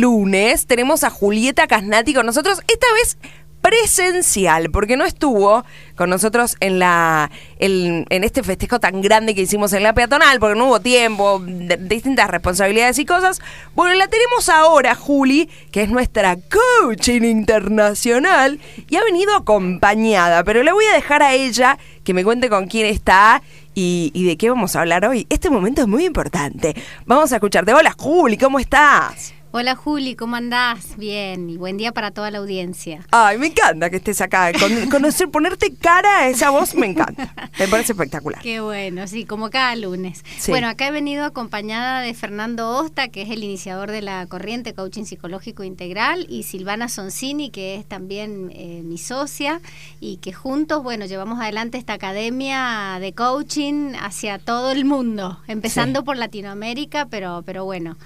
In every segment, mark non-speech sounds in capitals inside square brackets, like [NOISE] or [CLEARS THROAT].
lunes tenemos a Julieta Casnati con nosotros, esta vez presencial, porque no estuvo con nosotros en la en, este festejo tan grande que hicimos en la peatonal, porque no hubo tiempo, de- distintas responsabilidades y cosas. Bueno, la tenemos ahora, Juli, que es nuestra coaching internacional, y ha venido acompañada, pero le voy a dejar a ella que me cuente con quién está y, y de qué vamos a hablar hoy. Este momento es muy importante. Vamos a escucharte. Hola, Juli, ¿cómo estás? Hola Juli, ¿cómo andás? Bien, y buen día para toda la audiencia. Ay, me encanta que estés acá. Con- [LAUGHS] conocer, ponerte cara a esa voz me encanta. Me parece espectacular. Qué bueno, sí, como cada lunes. Sí. Bueno, acá he venido acompañada de Fernando Osta, que es el iniciador de la corriente Coaching Psicológico Integral, y Silvana Sonsini, que es también eh, mi socia, y que juntos, bueno, llevamos adelante esta academia de coaching hacia todo el mundo, empezando Sí. por Latinoamérica, pero, pero bueno.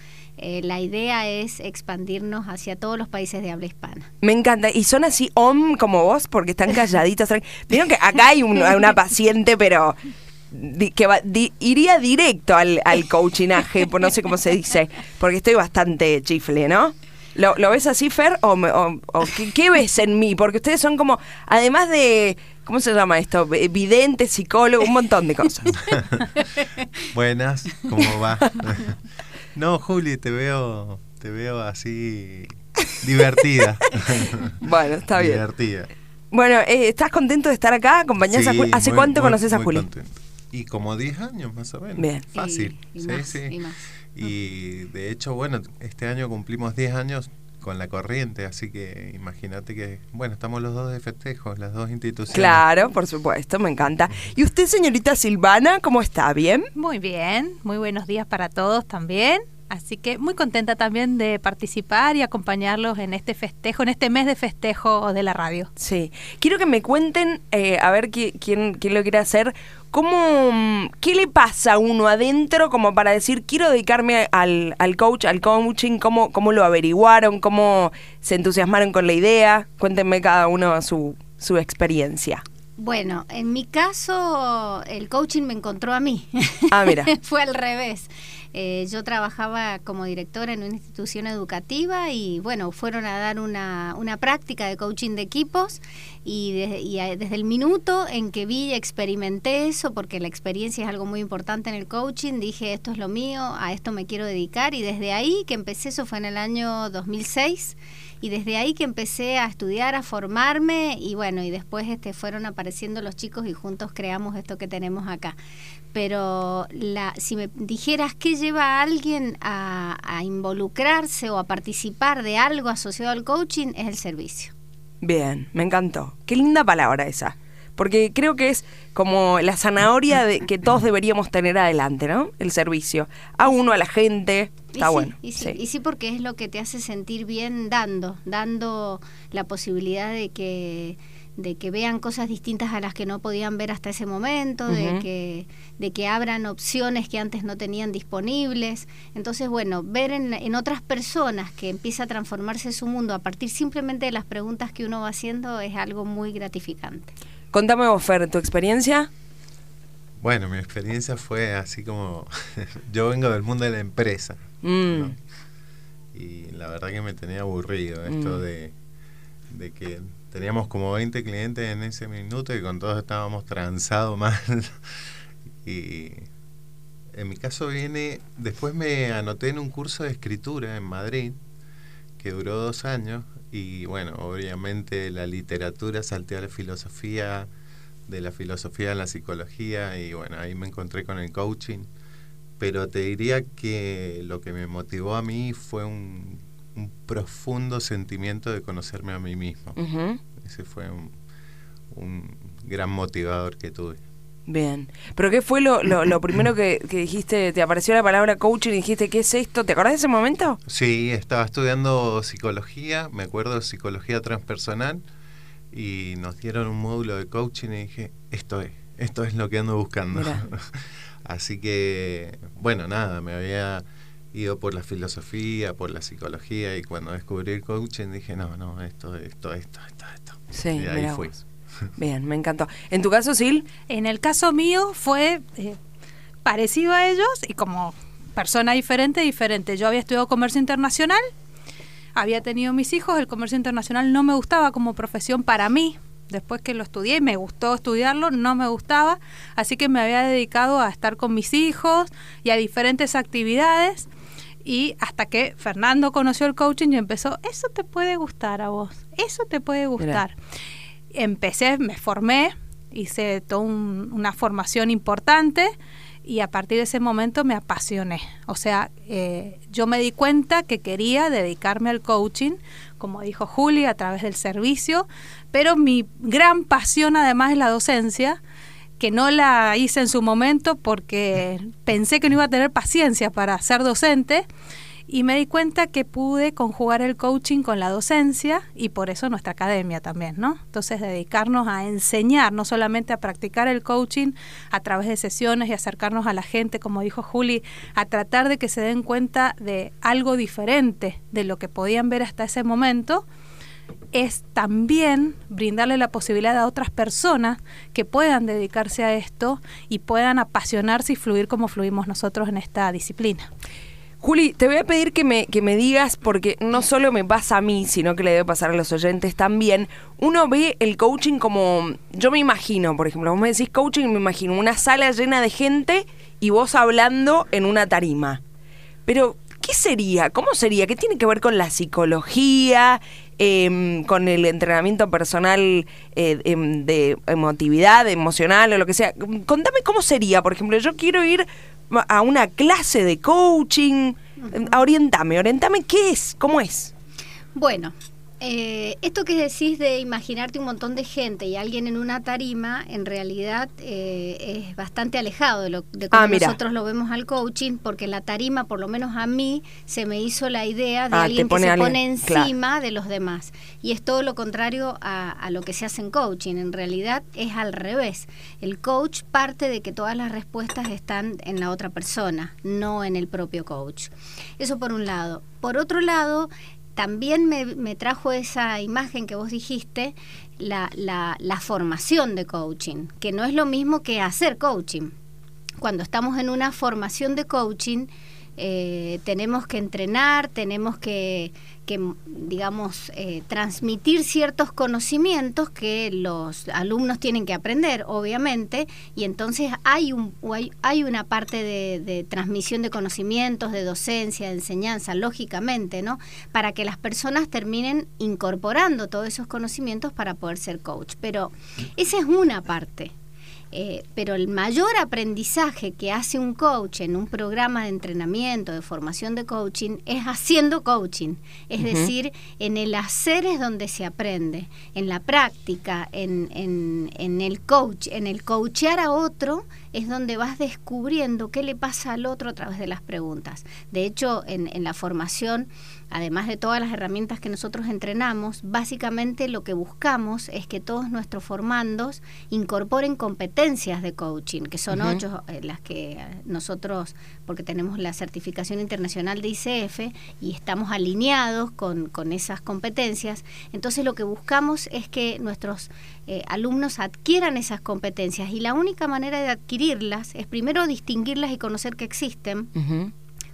Eh, la idea es expandirnos hacia todos los países de habla hispana. Me encanta. Y son así om como vos porque están calladitos. Vieron que acá hay un- una paciente, pero di- que va- di- iría directo al, al coachinaje, pues no sé cómo se dice, porque estoy bastante chifle, ¿no? ¿Lo, lo ves así, Fer? ¿O, me- o- o qué, qué ves en mí? Porque ustedes son como, además de, ¿cómo se llama esto? Vidente, psicólogo, un montón de cosas. [LAUGHS] Buenas, ¿cómo va? [LAUGHS] no, Juli, te veo, te veo así divertida. [LAUGHS] Bueno, está bien. Divertida. Bueno, eh, ¿estás contento de estar acá? ¿Acompañás a Juli? ¿Hace muy- cuánto muy- conoces a muy Juli? contento. Y como 10 años más o menos. Bien. Fácil. Y- y sí, más, sí. y más. Y de hecho, bueno, este año cumplimos 10 años con la corriente, así que imagínate que, bueno, estamos los dos de festejos, las dos instituciones. Claro, por supuesto, me encanta. ¿Y usted, señorita Silvana, cómo está? ¿Bien? Muy bien, muy buenos días para todos también. Así que muy contenta también de participar y acompañarlos en este festejo, en este mes de festejo de la radio. Sí. Quiero que me cuenten, eh, a ver qui- quién, quién lo quiere hacer, cómo, mm, ¿qué le pasa a uno adentro como para decir, quiero dedicarme al, al coach, al coaching? ¿Cómo, ¿Cómo lo averiguaron? ¿Cómo se entusiasmaron con la idea? Cuéntenme cada uno su, su experiencia. Bueno, en mi caso, el coaching me encontró a mí. Ah, mira. [LAUGHS] Fue al revés. Eh, yo trabajaba como directora en una institución educativa y bueno, fueron a dar una, una práctica de coaching de equipos y, de- y a- desde el minuto en que vi y experimenté eso, porque la experiencia es algo muy importante en el coaching, dije esto es lo mío, a esto me quiero dedicar y desde ahí que empecé, eso fue en el año 2006 y desde ahí que empecé a estudiar, a formarme y bueno, y después este fueron apareciendo los chicos y juntos creamos esto que tenemos acá. Pero la, si me dijeras qué lleva a alguien a, a involucrarse o a participar de algo asociado al coaching, es el servicio. Bien, me encantó. Qué linda palabra esa. Porque creo que es como la zanahoria de, que todos deberíamos tener adelante, ¿no? El servicio. A uno, a la gente. Y Está sí, bueno. Y sí, sí. y sí, porque es lo que te hace sentir bien dando, dando la posibilidad de que de que vean cosas distintas a las que no podían ver hasta ese momento, de que de que abran opciones que antes no tenían disponibles. Entonces, bueno, ver en, en otras personas que empieza a transformarse su mundo a partir simplemente de las preguntas que uno va haciendo es algo muy gratificante. Contame vos, Fer, tu experiencia. Bueno, mi experiencia fue así como, [LAUGHS] yo vengo del mundo de la empresa. Mm, ¿no? Y la verdad que me tenía aburrido esto Mm. de, de que teníamos como 20 clientes en ese minuto y con todos estábamos transados [LAUGHS] mal. y en mi caso viene, después me anoté en un curso de escritura en Madrid que duró dos años y bueno, obviamente la literatura salté a la filosofía, de la filosofía a la psicología y bueno, ahí me encontré con el coaching pero te diría que lo que me motivó a mí fue un, un profundo sentimiento de conocerme a mí mismo. Ese fue un, un gran motivador que tuve. Bien. ¿Pero qué fue lo, lo, lo primero que, que dijiste? ¿Te apareció la palabra coaching y dijiste, ¿qué es esto? ¿Te acordás de ese momento? Sí, estaba estudiando psicología, me acuerdo psicología transpersonal, y nos dieron un módulo de coaching y dije, esto es, esto es lo que ando buscando. [LAUGHS] Así que, bueno, nada, me había ido por la filosofía, por la psicología, y cuando descubrí el coaching dije, no, no, esto, esto, esto, esto, esto. Sí, y ahí fui. vos. Bien, me encantó. ¿En tu caso, Sil? En el caso mío fue eh, parecido a ellos y como persona diferente, diferente. Yo había estudiado comercio internacional había tenido mis hijos, el comercio internacional no me gustaba como profesión para mí. Después que lo estudié y me gustó estudiarlo, no me gustaba, así que me había dedicado a estar con mis hijos y a diferentes actividades. Y hasta que Fernando conoció el coaching y empezó, eso te puede gustar a vos, eso te puede gustar. Empecé, me formé, hice toda una formación importante y a partir de ese momento me apasioné. O sea, eh, yo me di cuenta que quería dedicarme al coaching, como dijo Juli, a través del servicio, pero mi gran pasión además es la docencia, que no la hice en su momento porque pensé que no iba a tener paciencia para ser docente y me di cuenta que pude conjugar el coaching con la docencia y por eso nuestra academia también, ¿no? Entonces dedicarnos a enseñar, no solamente a practicar el coaching a través de sesiones y acercarnos a la gente, como dijo Juli, a tratar de que se den cuenta de algo diferente de lo que podían ver hasta ese momento, es también brindarle la posibilidad a otras personas que puedan dedicarse a esto y puedan apasionarse y fluir como fluimos nosotros en esta disciplina. Juli, te voy a pedir que me, que me digas, porque no solo me pasa a mí, sino que le debe pasar a los oyentes también. Uno ve el coaching como, yo me imagino, por ejemplo, vos me decís coaching, me imagino una sala llena de gente y vos hablando en una tarima. Pero, ¿qué sería? ¿Cómo sería? ¿Qué tiene que ver con la psicología? Em, con el entrenamiento personal eh, em, de emotividad, emocional o lo que sea. Contame cómo sería, por ejemplo, yo quiero ir a una clase de coaching. Orientame, orientame qué es, cómo es. Bueno, eh, esto que decís de imaginarte un montón de gente y alguien en una tarima, en realidad eh, es bastante alejado de, lo, de cómo ah, nosotros lo vemos al coaching, porque la tarima, por lo menos a mí, se me hizo la idea de ah, alguien que se pone encima de los demás. Y es todo lo contrario a, a, lo que se hace en coaching. En realidad es al revés. El coach parte de que todas las respuestas están en la otra persona, no en el propio coach. Eso por un lado. Por otro lado, también me, trajo esa imagen que vos dijiste, la, la, formación de coaching, que no es lo mismo que hacer coaching. Cuando estamos en una formación de coaching, eh, tenemos que entrenar, tenemos que, digamos, eh, transmitir ciertos conocimientos que los alumnos tienen que aprender, obviamente, y entonces hay, un, hay, una parte de, de, transmisión de conocimientos, de docencia, de enseñanza, lógicamente, ¿no? Para que las personas terminen incorporando todos esos conocimientos para poder ser coach. Pero esa es una parte. Eh, pero el mayor aprendizaje que hace un coach en un programa de entrenamiento, de formación de coaching, es haciendo coaching. Es decir, en el hacer es donde se aprende, en la práctica, en, en, en el coach, en el coachear a otro es donde vas descubriendo qué le pasa al otro a través de las preguntas. De hecho, en, en la formación además de todas las herramientas que nosotros entrenamos, básicamente lo que buscamos es que todos nuestros formandos incorporen competencias de coaching, que son ocho eh, las que nosotros, porque tenemos la certificación internacional de ICF y estamos alineados con, con esas competencias, entonces lo que buscamos es que nuestros eh, alumnos adquieran esas competencias y la única manera de adquirirlas es primero distinguirlas y conocer que existen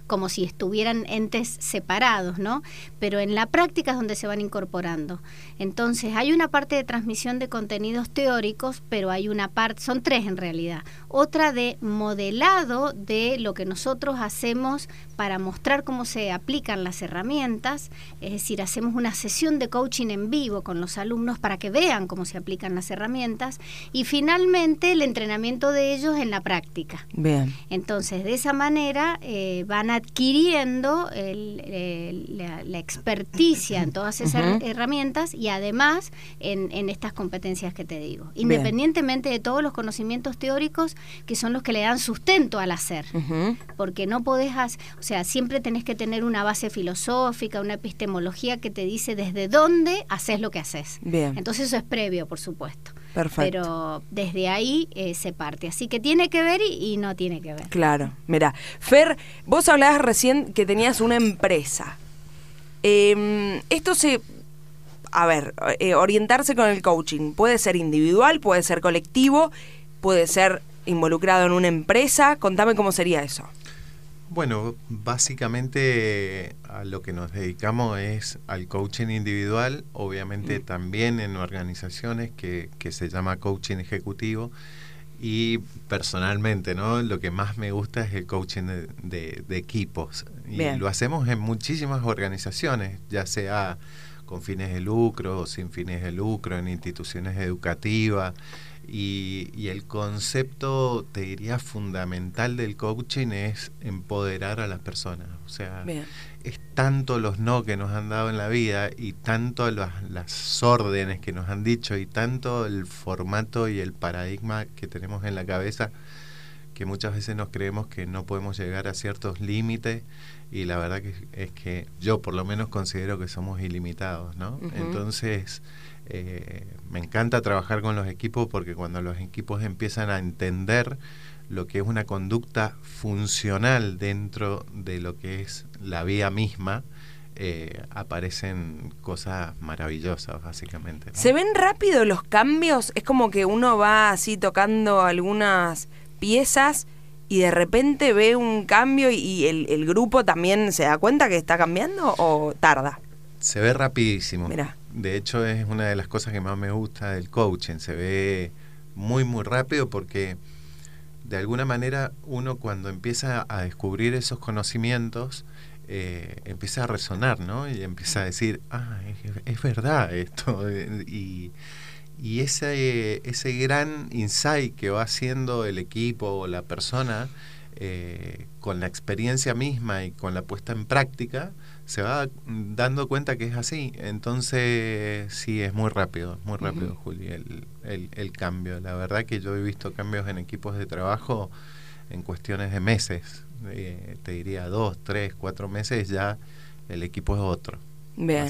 como si estuvieran entes separados, ¿no? Pero en la práctica es donde se van incorporando. Entonces, hay una parte de transmisión de contenidos teóricos, pero hay una parte, son tres en realidad. Otra de modelado de lo que nosotros hacemos para mostrar cómo se aplican las herramientas, es decir, hacemos una sesión de coaching en vivo con los alumnos para que vean cómo se aplican las herramientas y finalmente el entrenamiento de ellos en la práctica. Bien. Entonces, de esa manera eh, van adquiriendo la, experticia en todas esas herramientas y además en, estas competencias que te digo, independientemente de todos los conocimientos teóricos que son los que le dan sustento al hacer, porque no podés, o sea, siempre tenés que tener una base filosófica, una epistemología que te dice desde dónde haces lo que haces. Bien. Entonces eso es previo, por supuesto. Perfecto. Pero desde ahí eh, se parte. Así que tiene que ver y, no tiene que ver. Claro, mira. Fer, vos hablabas recién que tenías una empresa. Em, esto se... A ver, eh, orientarse con el coaching puede ser individual, puede ser colectivo, puede ser involucrado en una empresa. Contame cómo sería eso. Bueno, básicamente a lo que nos dedicamos es al coaching individual, obviamente Mm. también en organizaciones que, que se llama coaching ejecutivo y personalmente, ¿no? Lo que más me gusta es el coaching de, de- de equipos y Bien. lo hacemos en muchísimas organizaciones, ya sea con fines de lucro o sin fines de lucro, en instituciones educativas. Y, y el concepto, te diría, fundamental del coaching es empoderar a las personas. O sea, Bien. es tanto los no que nos han dado en la vida y tanto las, las órdenes que nos han dicho y tanto el formato y el paradigma que tenemos en la cabeza que muchas veces nos creemos que no podemos llegar a ciertos límites y la verdad que es que yo por lo menos considero que somos ilimitados, ¿no? Entonces eh, me encanta trabajar con los equipos porque cuando los equipos empiezan a entender lo que es una conducta funcional dentro de lo que es la vida misma, eh, aparecen cosas maravillosas, básicamente. ¿no? ¿Se ven rápido los cambios? Es como que uno va así tocando algunas piezas y de repente ve un cambio y el, el grupo también se da cuenta que está cambiando o tarda. Se ve rapidísimo. Mirá. De hecho, es una de las cosas que más me gusta del coaching. Se ve muy, muy rápido porque de alguna manera uno cuando empieza a descubrir esos conocimientos, eh, empieza a resonar, ¿no? Y empieza a decir, ah, es, es verdad esto. [LAUGHS] Y, y ese, ese gran insight que va haciendo el equipo o la persona eh, con la experiencia misma y con la puesta en práctica, se va dando cuenta que es así. Entonces, sí, es muy rápido, muy rápido. Juli, el, el, el cambio. La verdad que yo he visto cambios en equipos de trabajo en cuestiones de meses. Eh, te diría dos, tres, cuatro meses ya el equipo es otro. Bien.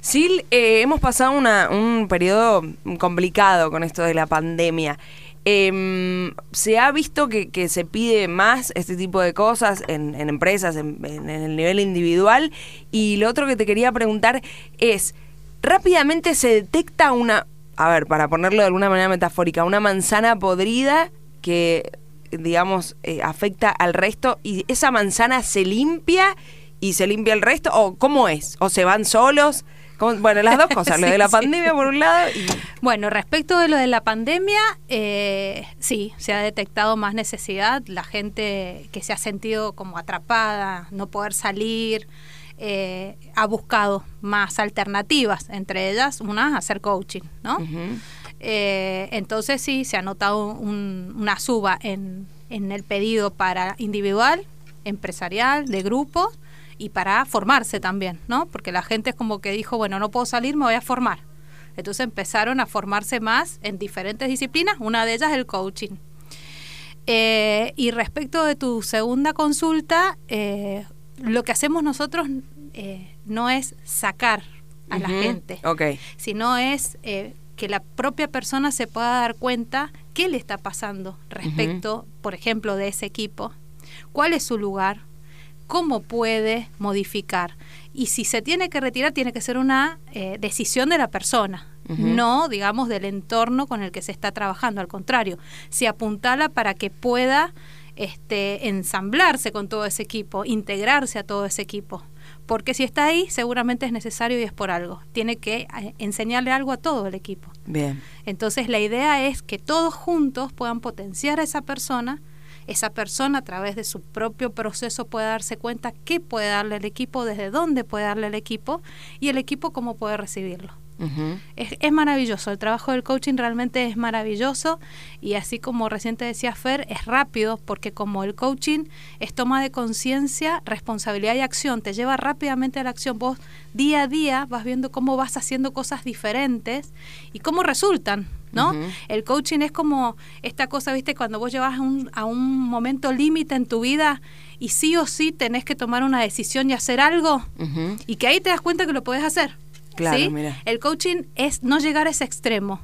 Sil, eh, hemos pasado una- un periodo complicado con esto de la pandemia. Em, ¿Se ha visto que, se pide más este tipo de cosas en, empresas, en, en el nivel individual? Y lo otro que te quería preguntar es, rápidamente se detecta una, a ver, para ponerlo de alguna manera metafórica, una manzana podrida que, digamos, eh, afecta al resto y esa manzana se limpia y se limpia el resto, o cómo es, o se van solos. Bueno, las dos cosas, lo [LAUGHS] de la sí. pandemia por un lado y... Bueno, respecto de lo de la pandemia, eh, sí, se ha detectado más necesidad. La gente que se ha sentido como atrapada, no poder salir, eh, ha buscado más alternativas, entre ellas una, hacer coaching, ¿no? Eh, entonces sí, se ha notado un- una suba en, en el pedido para individual, empresarial, de grupos y para formarse también, ¿no? Porque la gente es como que dijo, bueno, no puedo salir, me voy a formar. Entonces empezaron a formarse más en diferentes disciplinas, una de ellas el coaching. Eh, y respecto de tu segunda consulta, eh, lo que hacemos nosotros eh, no es sacar a la gente, Ok. sino es eh, que la propia persona se pueda dar cuenta qué le está pasando respecto, por ejemplo, de ese equipo, cuál es su lugar, cómo puede modificar. Y si se tiene que retirar, tiene que ser una eh, decisión de la persona, no, digamos, del entorno con el que se está trabajando. Al contrario, se apuntala para que pueda este, ensamblarse con todo ese equipo, integrarse a todo ese equipo. Porque si está ahí, seguramente es necesario y es por algo. Tiene que eh, enseñarle algo a todo el equipo. Bien. Entonces la idea es que todos juntos puedan potenciar a esa persona, esa persona a través de su propio proceso pueda darse cuenta qué puede darle el equipo, desde dónde puede darle el equipo y el equipo cómo puede recibirlo. Es, es maravilloso, el trabajo del coaching realmente es maravilloso y así como recién te decía Fer, es rápido porque como el coaching es toma de conciencia, responsabilidad y acción, te lleva rápidamente a la acción. Vos día a día vas viendo cómo vas haciendo cosas diferentes y cómo resultan. ¿no? El coaching es como esta cosa, viste, cuando vos llevas a un, a un momento límite en tu vida y sí o sí tenés que tomar una decisión y hacer algo y que ahí te das cuenta que lo podés hacer. Claro, ¿sí? mira. El coaching es no llegar a ese extremo,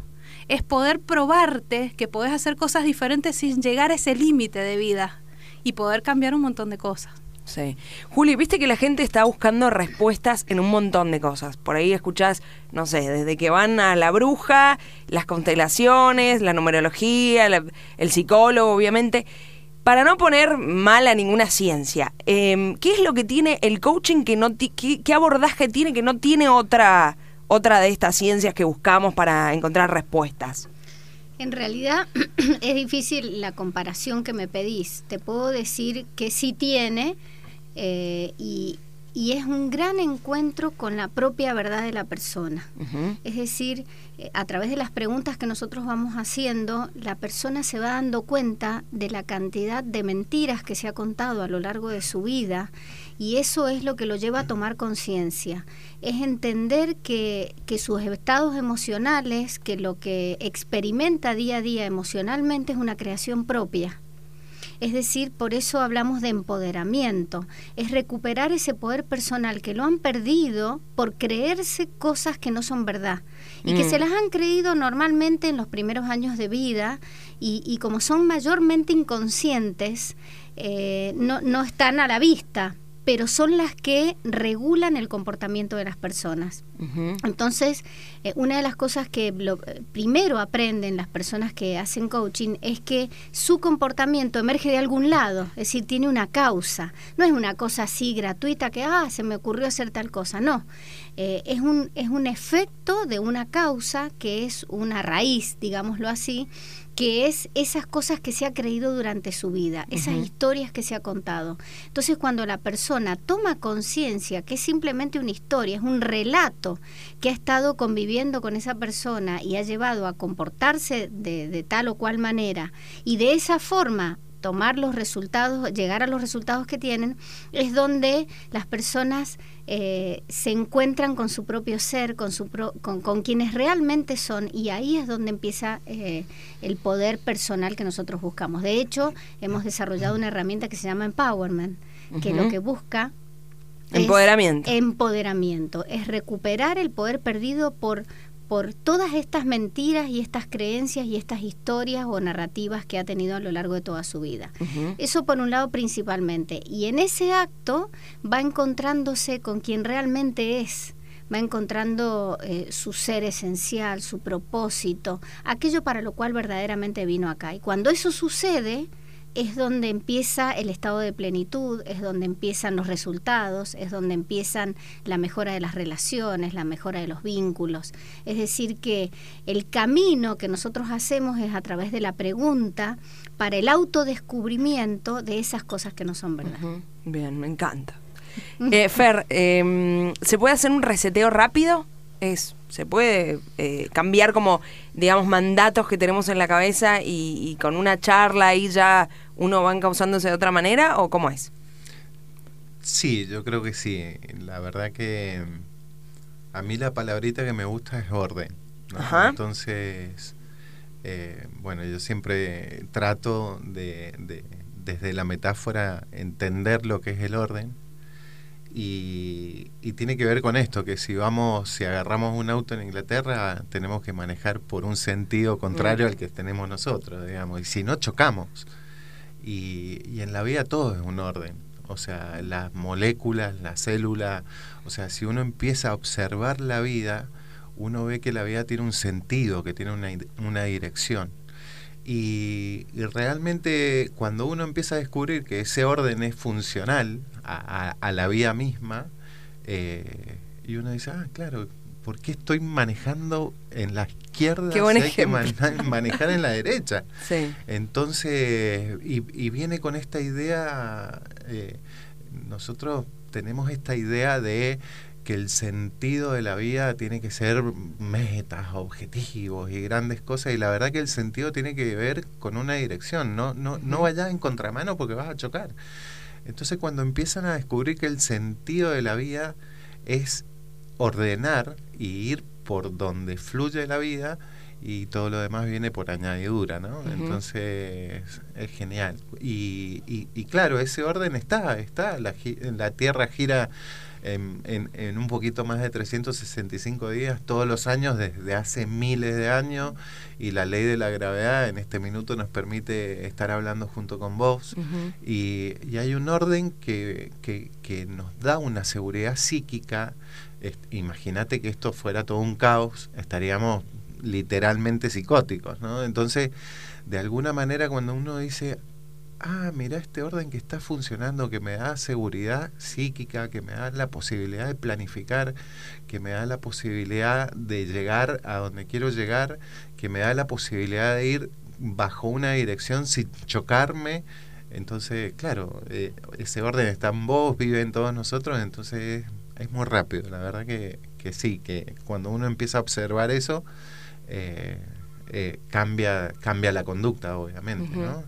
es poder probarte que podés hacer cosas diferentes sin llegar a ese límite de vida y poder cambiar un montón de cosas. Sí. Juli, viste que la gente está buscando respuestas en un montón de cosas. Por ahí escuchás, no sé, desde que van a la bruja, las constelaciones, la numerología, la- el psicólogo, obviamente. Para no poner mal a ninguna ciencia, em, ¿qué es lo que tiene el coaching que no qué, qué abordaje tiene que no tiene otra otra de estas ciencias que buscamos para encontrar respuestas? En realidad [CLEARS THROAT] es difícil la comparación que me pedís. Te puedo decir que sí tiene eh, y, y es un gran encuentro con la propia verdad de la persona. Es decir, a través de las preguntas que nosotros vamos haciendo, la persona se va dando cuenta de la cantidad de mentiras que se ha contado a lo largo de su vida y eso es lo que lo lleva a tomar conciencia. Es entender que, que sus estados emocionales, que lo que experimenta día a día emocionalmente es una creación propia. Es decir, por eso hablamos de empoderamiento. Es recuperar ese poder personal que lo han perdido por creerse cosas que no son verdad y que Mm. se las han creído normalmente en los primeros años de vida y, y como son mayormente inconscientes, eh, no, no están a la vista, pero son las que regulan el comportamiento de las personas. Entonces, eh, una de las cosas que lo- eh, primero aprenden las personas que hacen coaching es que su comportamiento emerge de algún lado, es decir, tiene una causa. No es una cosa así gratuita que, ah, se me ocurrió hacer tal cosa, no. Eh, es, un, es un efecto de una causa que es una raíz, digámoslo así, que es esas cosas que se ha creído durante su vida, esas historias que se ha contado. Entonces, cuando la persona toma conciencia que es simplemente una historia, es un relato que ha estado conviviendo con esa persona y ha llevado a comportarse de, de tal o cual manera, y de esa forma tomar los resultados, llegar a los resultados que tienen, es donde las personas eh, se encuentran con su propio ser, con, su pro- con, con quienes realmente son, y ahí es donde empieza eh, el poder personal que nosotros buscamos. De hecho, hemos desarrollado una herramienta que se llama Empowerment, que lo que busca es Empoderamiento. empoderamiento, es recuperar el poder perdido por por todas estas mentiras y estas creencias y estas historias o narrativas que ha tenido a lo largo de toda su vida. Eso por un lado principalmente. Y en ese acto va encontrándose con quien realmente es, va encontrando eh, su ser esencial, su propósito, aquello para lo cual verdaderamente vino acá. Y cuando eso sucede, es donde empieza el estado de plenitud, es donde empiezan los resultados, es donde empiezan la mejora de las relaciones, la mejora de los vínculos. Es decir, que el camino que nosotros hacemos es a través de la pregunta para el autodescubrimiento de esas cosas que no son verdad. Bien, me encanta. [LAUGHS] Eh, Fer, em, ¿se puede hacer un reseteo rápido? Es, ¿Se puede eh, cambiar como, digamos, mandatos que tenemos en la cabeza y, y con una charla ahí ya uno va encauzándose de otra manera o cómo es? Sí, yo creo que sí. La verdad que a mí la palabrita que me gusta es orden. ¿no? Ajá. Entonces, eh, bueno, yo siempre trato de, de, desde la metáfora, entender lo que es el orden. Y, y tiene que ver con esto, que si vamos, si agarramos un auto en Inglaterra, tenemos que manejar por un sentido contrario al que tenemos nosotros, digamos, y si no chocamos. Y, y en la vida todo es un orden, o sea, las moléculas, la célula, o sea, si uno empieza a observar la vida, uno ve que la vida tiene un sentido, que tiene una, una dirección. Y, y, realmente cuando uno empieza a descubrir que ese orden es funcional a, a, a la vida misma, eh, y uno dice, ah, claro, ¿por qué estoy manejando en la izquierda Qué buen si hay que man- [LAUGHS] manejar en la derecha? Sí. Entonces, y, y viene con esta idea, eh, nosotros tenemos esta idea de que el sentido de la vida tiene que ser metas, objetivos y grandes cosas, y la verdad que el sentido tiene que ver con una dirección, no, no, no vayas en contramano porque vas a chocar. Entonces cuando empiezan a descubrir que el sentido de la vida es ordenar y ir por donde fluye la vida, y todo lo demás viene por añadidura, ¿no? Entonces es genial. Y, y, y claro, ese orden está, está, la, la Tierra gira en, en- en un poquito más de 365 días todos los años desde hace miles de años y la ley de la gravedad en este minuto nos permite estar hablando junto con vos y, y hay un orden que, que- que nos da una seguridad psíquica. Imagínate que esto fuera todo un caos, estaríamos literalmente psicóticos, ¿no? Entonces, de alguna manera, cuando uno dice, ah, mira este orden que está funcionando, que me da seguridad psíquica, que me da la posibilidad de planificar, que me da la posibilidad de llegar a donde quiero llegar, que me da la posibilidad de ir bajo una dirección sin chocarme. Entonces, claro, eh, ese orden está en vos, vive en todos nosotros, entonces es, muy rápido. La verdad que, que, sí, que cuando uno empieza a observar eso, eh, eh, cambia, cambia la conducta, obviamente, ¿no?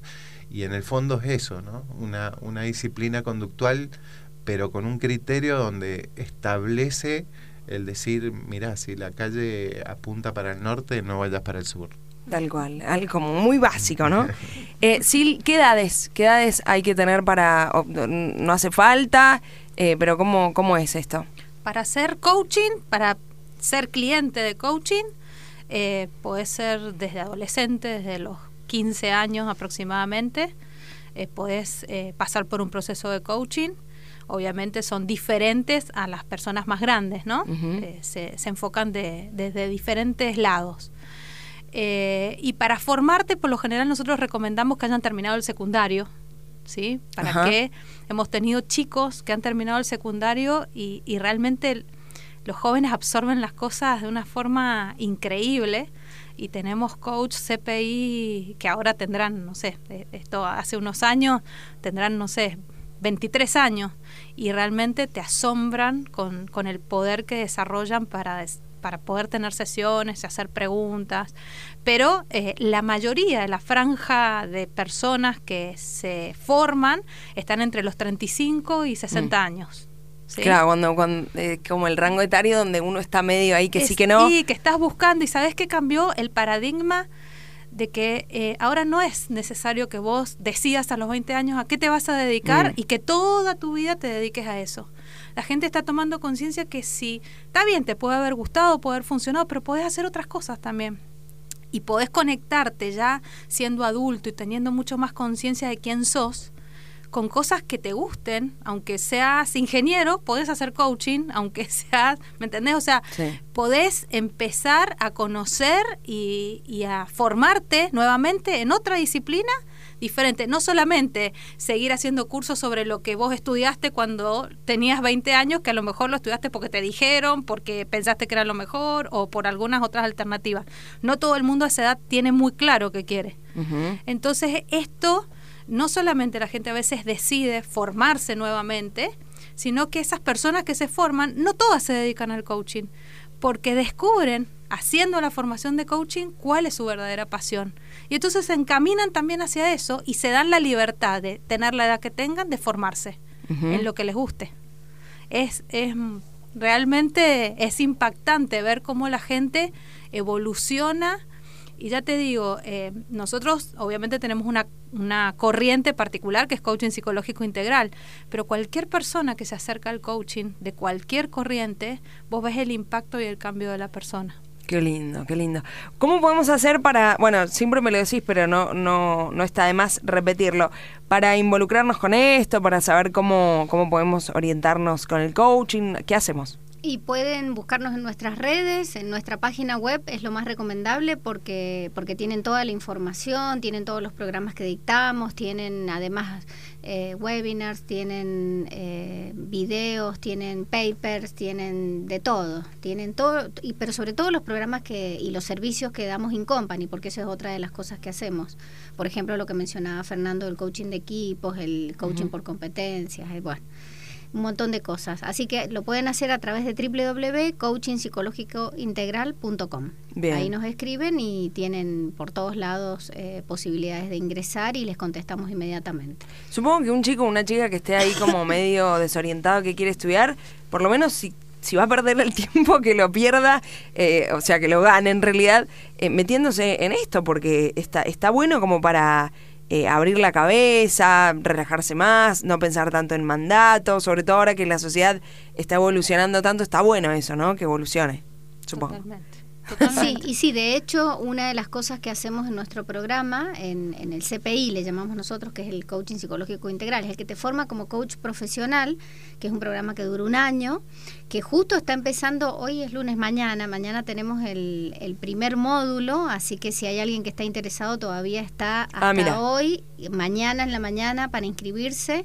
Y en el fondo es eso, ¿no? Una, una disciplina conductual, pero con un criterio donde establece el decir, mira, si la calle apunta para el norte, no vayas para el sur. Tal cual, algo como muy básico, ¿no? [LAUGHS] Eh, Sil, ¿qué edades, qué edades hay que tener para, no hace falta, eh, pero ¿cómo, ¿cómo es esto? Para hacer coaching, para ser cliente de coaching, eh, puede ser desde adolescente, desde los 15 años aproximadamente, eh, puedes eh, pasar por un proceso de coaching. Obviamente son diferentes a las personas más grandes, ¿no? Eh, se, enfocan desde diferentes lados. y para formarte, por lo general nosotros recomendamos que hayan terminado el secundario, ¿sí? Para que hemos tenido chicos que han terminado el secundario y, y realmente los jóvenes absorben las cosas de una forma increíble y tenemos coach CPI que ahora tendrán, no sé, eh, esto hace unos años, tendrán, no sé, 23 años y realmente te asombran con, con el poder que desarrollan para, para poder tener sesiones y hacer preguntas. Pero eh, la mayoría de la franja de personas que se forman están entre los 35 y 60 mm. años. Claro, cuando, cuando eh, como el rango etario donde uno está medio ahí que sí que no. Sí, que estás buscando y sabes que cambió el paradigma de que eh, ahora no es necesario que vos decidas a los 20 años a qué te vas a dedicar mm. y que toda tu vida te dediques a eso. La gente está tomando conciencia que sí, está bien, te puede haber gustado, puede haber funcionado, pero podés hacer otras cosas también. Y podés conectarte ya siendo adulto y teniendo mucho más conciencia de quién sos con cosas que te gusten, aunque seas ingeniero, podés hacer coaching, [LAUGHS] aunque seas, ¿me entendés? O sea, podés empezar a conocer y, y, a formarte nuevamente en otra disciplina diferente. No solamente seguir haciendo cursos sobre lo que vos estudiaste cuando tenías 20 años, que a lo mejor lo estudiaste porque te dijeron, porque pensaste que era lo mejor o por algunas otras alternativas. No todo el mundo a esa edad tiene muy claro qué quiere. Entonces, esto no solamente la gente a veces decide formarse nuevamente, sino que esas personas que se forman, no todas se dedican al coaching, porque descubren, haciendo la formación de coaching, cuál es su verdadera pasión. Y entonces se encaminan también hacia eso y se dan la libertad de tener la edad que tengan, de formarse en lo que les guste. Es, es realmente es impactante ver cómo la gente evoluciona y ya te digo, eh, nosotros obviamente tenemos una, una corriente particular que es coaching psicológico integral, pero cualquier persona que se acerca al coaching de cualquier corriente, vos ves el impacto y el cambio de la persona. Qué lindo, qué lindo. ¿Cómo podemos hacer para, bueno, siempre me lo decís, pero no, no, no está de más repetirlo, para involucrarnos con esto, para saber cómo, cómo podemos orientarnos con el coaching? ¿Qué hacemos? Y pueden buscarnos en nuestras redes, en nuestra página web es lo más recomendable porque, porque tienen toda la información, tienen todos los programas que dictamos, tienen además eh, webinars, tienen eh, videos, tienen papers, tienen de todo, tienen todo, y, pero sobre todo los programas que, y los servicios que damos in company, porque eso es otra de las cosas que hacemos. Por ejemplo, lo que mencionaba Fernando, el coaching de equipos, el coaching por competencias, bueno un montón de cosas. Así que lo pueden hacer a través de www.coachingpsicológicointegral.com. Ahí nos escriben y tienen por todos lados eh, posibilidades de ingresar y les contestamos inmediatamente. Supongo que un chico o una chica que esté ahí como [LAUGHS] medio desorientado que quiere estudiar, por lo menos si si va a perder el tiempo, que lo pierda, eh, o sea, que lo gane en realidad, eh, metiéndose en esto, porque está, está bueno como para eh, abrir la cabeza, relajarse más, no pensar tanto en mandatos, sobre todo ahora que la sociedad está evolucionando tanto, está bueno eso, ¿no? Que evolucione, supongo. Sí, y sí, de hecho, una de las cosas que hacemos en nuestro programa, en, en, el CPI, le llamamos nosotros, que es el Coaching Psicológico Integral, es el que te forma como coach profesional, que es un programa que dura un año, que justo está empezando, hoy es lunes, mañana, mañana tenemos el, el primer módulo, así que si hay alguien que está interesado, todavía está Ah, hasta hoy, mañana en la mañana para inscribirse.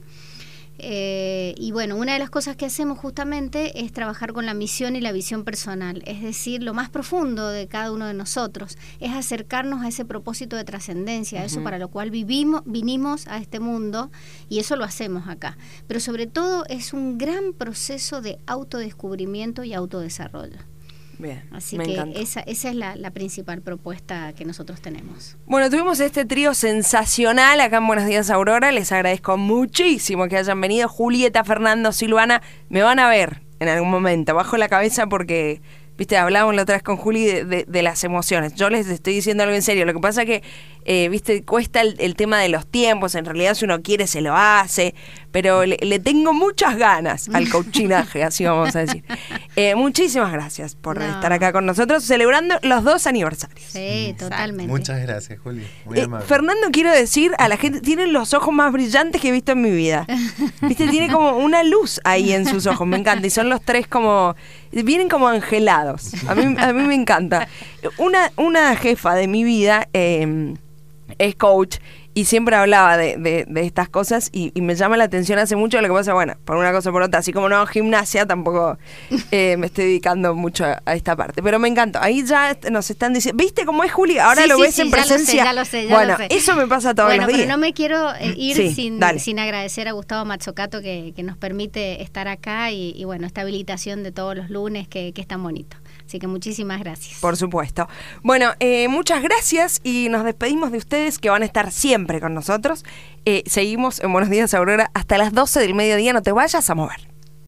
Eh, y bueno, una de las cosas que hacemos justamente es trabajar con la misión y la visión personal, es decir, lo más profundo de cada uno de nosotros, es acercarnos a ese propósito de trascendencia, a eso para lo cual vivimos, vinimos a este mundo y eso lo hacemos acá. Pero sobre todo es un gran proceso de autodescubrimiento y autodesarrollo. Bien, Así me que esa, esa es la, la principal propuesta que nosotros tenemos. Bueno, tuvimos este trío sensacional acá en Buenos Días Aurora. Les agradezco muchísimo que hayan venido. Julieta, Fernando, Silvana, me van a ver en algún momento. Bajo la cabeza porque, viste, hablábamos la otra vez con Juli de, de- de las emociones. Yo les estoy diciendo algo en serio. Lo que pasa que, eh, viste, cuesta el, el tema de los tiempos. En realidad, si uno quiere, se lo hace. Pero le, le tengo muchas ganas al [LAUGHS] coachinaje, así vamos a decir. Eh, muchísimas gracias por No. estar acá con nosotros celebrando los dos aniversarios. Sí, totalmente. Muchas gracias, Juli. Muy Eh, amable. Fernando, quiero decir a la gente, tienen los ojos más brillantes que he visto en mi vida. Viste, tiene como una luz ahí en sus ojos, me encanta. Y son los tres como, vienen como angelados. A mí, a mí me encanta. Una, una jefa de mi vida eh, es coach y siempre hablaba de, de- de estas cosas y, y me llama la atención hace mucho. Lo que pasa, bueno, por una cosa o por otra, así como no hago gimnasia, tampoco [LAUGHS] eh, me estoy dedicando mucho a, a esta parte. Pero me encanta. Ahí ya nos están diciendo, ¿viste cómo es Juli? Ahora Sí, lo sí, ves sí, en ya lo sé, presencia. ya lo sé, ya bueno, lo sé. eso me pasa todos bueno, los días. pero no me quiero eh, ir Sí, sin, sin agradecer a Gustavo Machocato que, que nos permite estar acá y, y bueno, esta habilitación de todos los lunes que, que es tan bonito. Así que muchísimas gracias. Por supuesto. Bueno, eh, muchas gracias y nos despedimos de ustedes que van a estar siempre con nosotros. Eh, seguimos en Buenos Días Aurora hasta las 12 del mediodía. No te vayas a mover.